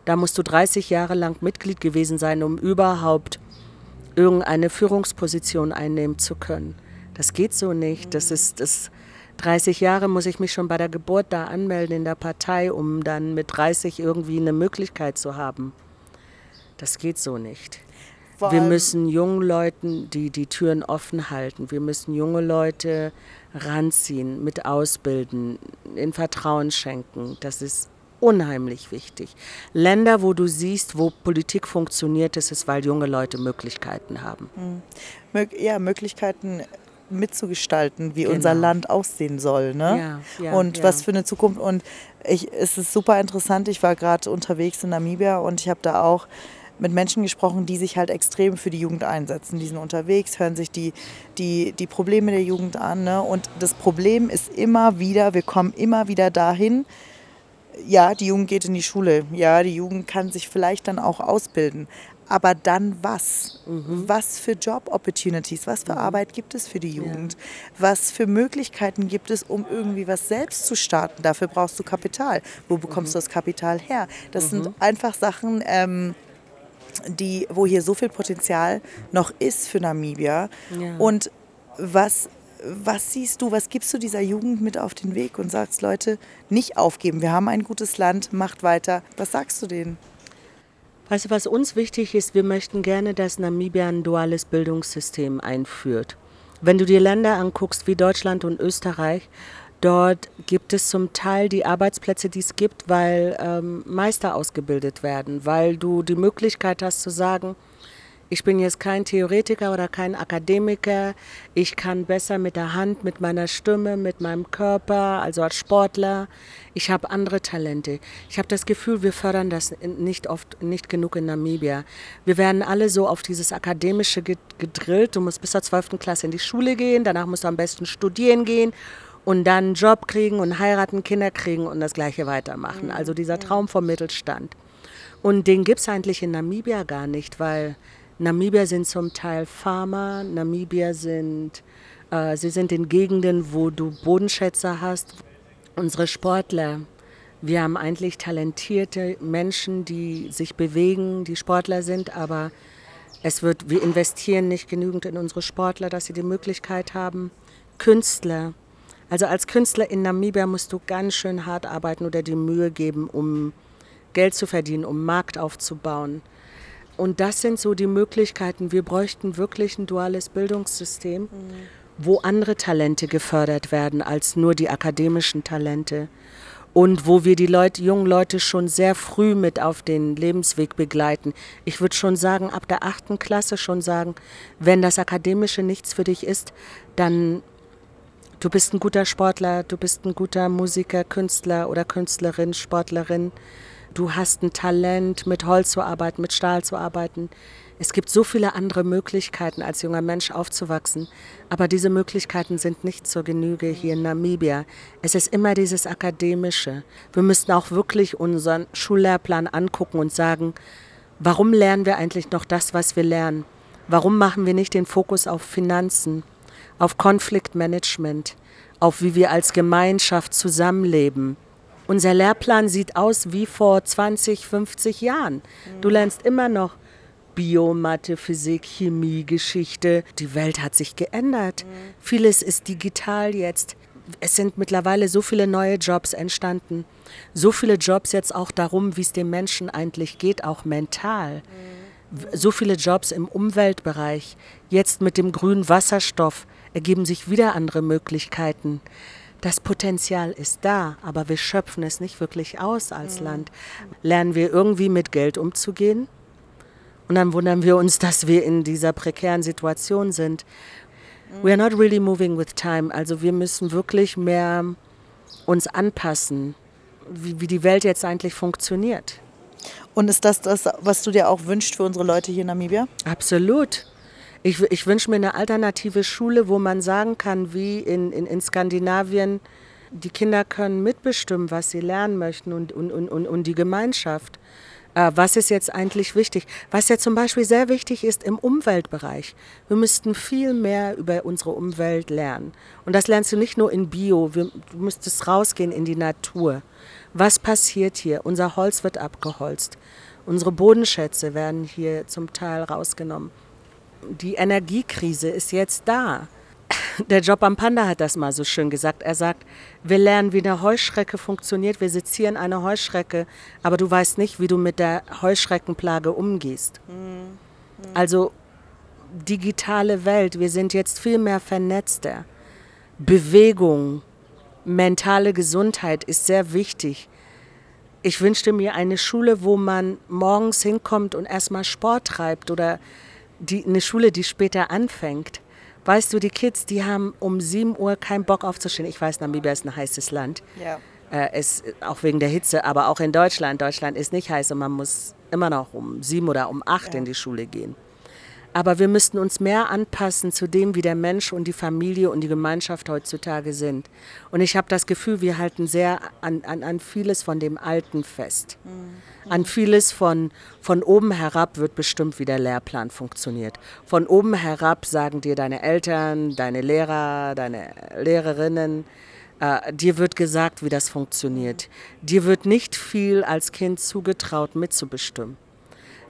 da musst du 30 Jahre lang Mitglied gewesen sein, um überhaupt irgendeine Führungsposition einnehmen zu können. Das geht so nicht. Das ist das 30 Jahre muss ich mich schon bei der Geburt da anmelden in der Partei, um dann mit 30 irgendwie eine Möglichkeit zu haben. Das geht so nicht wir müssen jungen Leuten die, die Türen offen halten. Wir müssen junge Leute ranziehen, mit ausbilden, in Vertrauen schenken. Das ist unheimlich wichtig. Länder, wo du siehst, wo Politik funktioniert, ist es, weil junge Leute Möglichkeiten haben. Hm. Ja, Möglichkeiten mitzugestalten, wie genau. unser Land aussehen soll. Ne? Ja, ja, und ja. was für eine Zukunft. Und ich, es ist super interessant. Ich war gerade unterwegs in Namibia und ich habe da auch mit Menschen gesprochen, die sich halt extrem für die Jugend einsetzen. Die sind unterwegs, hören sich die, die, die Probleme der Jugend an. Ne? Und das Problem ist immer wieder, wir kommen immer wieder dahin, ja, die Jugend geht in die Schule, ja, die Jugend kann sich vielleicht dann auch ausbilden. Aber dann was? Mhm. Was für Job-Opportunities, was für mhm. Arbeit gibt es für die Jugend? Ja. Was für Möglichkeiten gibt es, um irgendwie was selbst zu starten? Dafür brauchst du Kapital. Wo bekommst mhm. du das Kapital her? Das sind mhm. einfach Sachen, ähm, die, wo hier so viel Potenzial noch ist für Namibia. Ja. Und was, was siehst du, was gibst du dieser Jugend mit auf den Weg und sagst, Leute, nicht aufgeben, wir haben ein gutes Land, macht weiter. Was sagst du denen? Weißt du, was uns wichtig ist, wir möchten gerne, dass Namibia ein duales Bildungssystem einführt. Wenn du dir Länder anguckst wie Deutschland und Österreich, Dort gibt es zum Teil die Arbeitsplätze, die es gibt, weil ähm, Meister ausgebildet werden, weil du die Möglichkeit hast zu sagen, ich bin jetzt kein Theoretiker oder kein Akademiker, ich kann besser mit der Hand, mit meiner Stimme, mit meinem Körper, also als Sportler, ich habe andere Talente. Ich habe das Gefühl, wir fördern das nicht oft, nicht genug in Namibia. Wir werden alle so auf dieses Akademische gedrillt, du musst bis zur 12. Klasse in die Schule gehen, danach musst du am besten studieren gehen und dann einen Job kriegen und heiraten, Kinder kriegen und das gleiche weitermachen. Mhm. Also dieser Traum vom Mittelstand. Und den gibt es eigentlich in Namibia gar nicht, weil Namibia sind zum Teil Farmer, Namibia sind, äh, sie sind in Gegenden, wo du Bodenschätze hast. Unsere Sportler, wir haben eigentlich talentierte Menschen, die sich bewegen, die Sportler sind, aber es wird, wir investieren nicht genügend in unsere Sportler, dass sie die Möglichkeit haben. Künstler, also als Künstler in Namibia musst du ganz schön hart arbeiten oder die Mühe geben, um Geld zu verdienen, um Markt aufzubauen. Und das sind so die Möglichkeiten. Wir bräuchten wirklich ein duales Bildungssystem, mhm. wo andere Talente gefördert werden als nur die akademischen Talente. Und wo wir die Leute, jungen Leute schon sehr früh mit auf den Lebensweg begleiten. Ich würde schon sagen, ab der achten Klasse schon sagen, wenn das Akademische nichts für dich ist, dann Du bist ein guter Sportler, du bist ein guter Musiker, Künstler oder Künstlerin, Sportlerin. Du hast ein Talent, mit Holz zu arbeiten, mit Stahl zu arbeiten. Es gibt so viele andere Möglichkeiten, als junger Mensch aufzuwachsen. Aber diese Möglichkeiten sind nicht zur Genüge hier in Namibia. Es ist immer dieses Akademische. Wir müssten auch wirklich unseren Schullehrplan angucken und sagen, warum lernen wir eigentlich noch das, was wir lernen? Warum machen wir nicht den Fokus auf Finanzen, auf Konfliktmanagement, auf wie wir als Gemeinschaft zusammenleben? Unser Lehrplan sieht aus wie vor 20, 50 Jahren. Du lernst immer noch Bio, Mathe, Physik, Chemie, Geschichte. Die Welt hat sich geändert. Vieles ist digital jetzt. Es sind mittlerweile so viele neue Jobs entstanden. So viele Jobs jetzt auch darum, wie es dem Menschen eigentlich geht, auch mental. So viele Jobs im Umweltbereich. Jetzt mit dem grünen Wasserstoff ergeben sich wieder andere Möglichkeiten. Das Potenzial ist da, aber wir schöpfen es nicht wirklich aus als mhm. Land. Lernen wir irgendwie mit Geld umzugehen? Und dann wundern wir uns, dass wir in dieser prekären Situation sind. We are not really moving with time. Also wir müssen wirklich mehr uns anpassen, wie, wie die Welt jetzt eigentlich funktioniert. Und ist das das, was du dir auch wünschst für unsere Leute hier in Namibia? Absolut. Ich, ich wünsche mir eine alternative Schule, wo man sagen kann, wie in, in, in Skandinavien, die Kinder können mitbestimmen, was sie lernen möchten und, und, und, und die Gemeinschaft. Äh, was ist jetzt eigentlich wichtig? Was ja zum Beispiel sehr wichtig ist im Umweltbereich. Wir müssten viel mehr über unsere Umwelt lernen. Und das lernst du nicht nur in Bio, du müsstest rausgehen in die Natur. Was passiert hier? Unser Holz wird abgeholzt. Unsere Bodenschätze werden hier zum Teil rausgenommen. Die Energiekrise ist jetzt da der Job am Panda hat das mal so schön gesagt. Er sagt, wir lernen, wie eine Heuschrecke funktioniert. Wir sezieren eine Heuschrecke, aber du weißt nicht, wie du mit der Heuschreckenplage umgehst. Mhm. Also digitale Welt, wir sind jetzt viel mehr vernetzter. Bewegung, mentale Gesundheit ist sehr wichtig. Ich wünschte mir eine Schule, wo man morgens hinkommt und erstmal Sport treibt oder die, eine Schule, die später anfängt. Weißt du, die Kids, die haben um 7 Uhr keinen Bock aufzustehen. Ich weiß, Namibia ist ein heißes Land. Ja. Äh, es, auch wegen der Hitze, aber auch in Deutschland. Deutschland ist nicht heiß und man muss immer noch um 7 oder um 8 ja. in die Schule gehen. Aber wir müssten uns mehr anpassen zu dem, wie der Mensch und die Familie und die Gemeinschaft heutzutage sind. Und ich habe das Gefühl, wir halten sehr an, an, an vieles von dem Alten fest. Mhm. An vieles von, von oben herab wird bestimmt, wie der Lehrplan funktioniert. Von oben herab sagen dir deine Eltern, deine Lehrer, deine Lehrerinnen, äh, dir wird gesagt, wie das funktioniert. Dir wird nicht viel als Kind zugetraut, mitzubestimmen.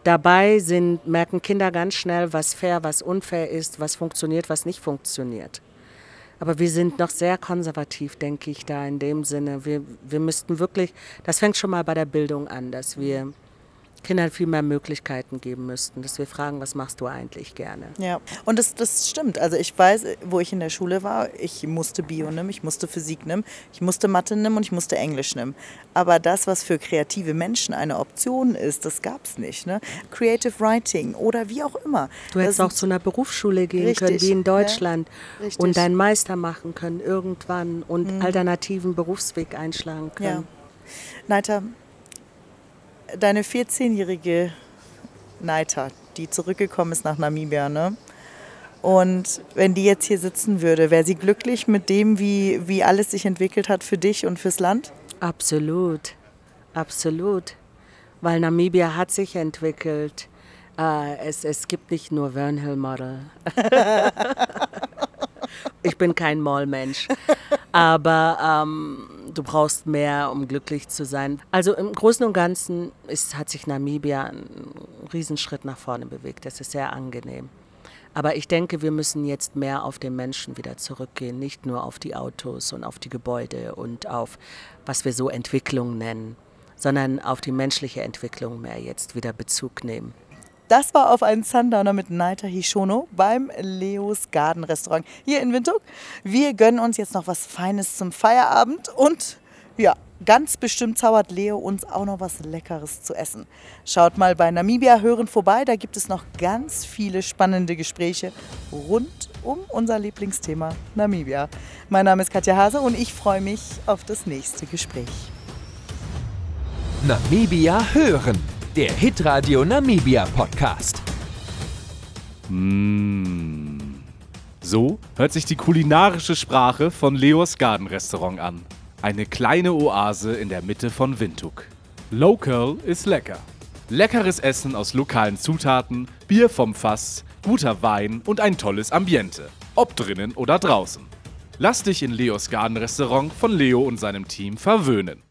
Dabei sind, merken Kinder ganz schnell, was fair, was unfair ist, was funktioniert, was nicht funktioniert. Aber wir sind noch sehr konservativ, denke ich, da in dem Sinne. Wir, wir müssten wirklich, das fängt schon mal bei der Bildung an, dass wir Kindern viel mehr Möglichkeiten geben müssten, dass wir fragen, was machst du eigentlich gerne? Ja, und das, das stimmt. Also ich weiß, wo ich in der Schule war, ich musste Bio nehmen, ich musste Physik nehmen, ich musste Mathe nehmen und ich musste Englisch nehmen. Aber das, was für kreative Menschen eine Option ist, das gab es nicht. Ne? Creative Writing oder wie auch immer. Du hättest das auch zu einer Berufsschule gehen richtig, können, wie in Deutschland, ja, und deinen Meister machen können irgendwann und mhm. alternativen Berufsweg einschlagen können. Ja. Neiter, deine 14-jährige Neita, die zurückgekommen ist nach Namibia, ne? Und wenn die jetzt hier sitzen würde, wäre sie glücklich mit dem, wie, wie alles sich entwickelt hat für dich und fürs Land? Absolut, absolut. Weil Namibia hat sich entwickelt. Äh, es, es gibt nicht nur Vernhill Model. ich bin kein Mallmensch. Aber ähm, du brauchst mehr, um glücklich zu sein. Also im Großen und Ganzen ist, hat sich Namibia einen Riesenschritt nach vorne bewegt. Das ist sehr angenehm. Aber ich denke, wir müssen jetzt mehr auf den Menschen wieder zurückgehen, nicht nur auf die Autos und auf die Gebäude und auf, was wir so Entwicklung nennen, sondern auf die menschliche Entwicklung mehr jetzt wieder Bezug nehmen. Das war auf einen Sundowner mit Naita Hishono beim Leos Garden Restaurant hier in Windhoek. Wir gönnen uns jetzt noch was Feines zum Feierabend und Ja, ganz bestimmt zaubert Leo uns auch noch was Leckeres zu essen. Schaut mal bei Namibia Hören vorbei, da gibt es noch ganz viele spannende Gespräche rund um unser Lieblingsthema Namibia. Mein Name ist Katja Hase und ich freue mich auf das nächste Gespräch. Namibia hören, der Hitradio Namibia Podcast. Mm. So hört sich die kulinarische Sprache von Leos Garden Restaurant an. Eine kleine Oase in der Mitte von Windhoek. Local ist lecker. Leckeres Essen aus lokalen Zutaten, Bier vom Fass, guter Wein und ein tolles Ambiente. Ob drinnen oder draußen. Lass dich in Leos Garden Restaurant von Leo und seinem Team verwöhnen.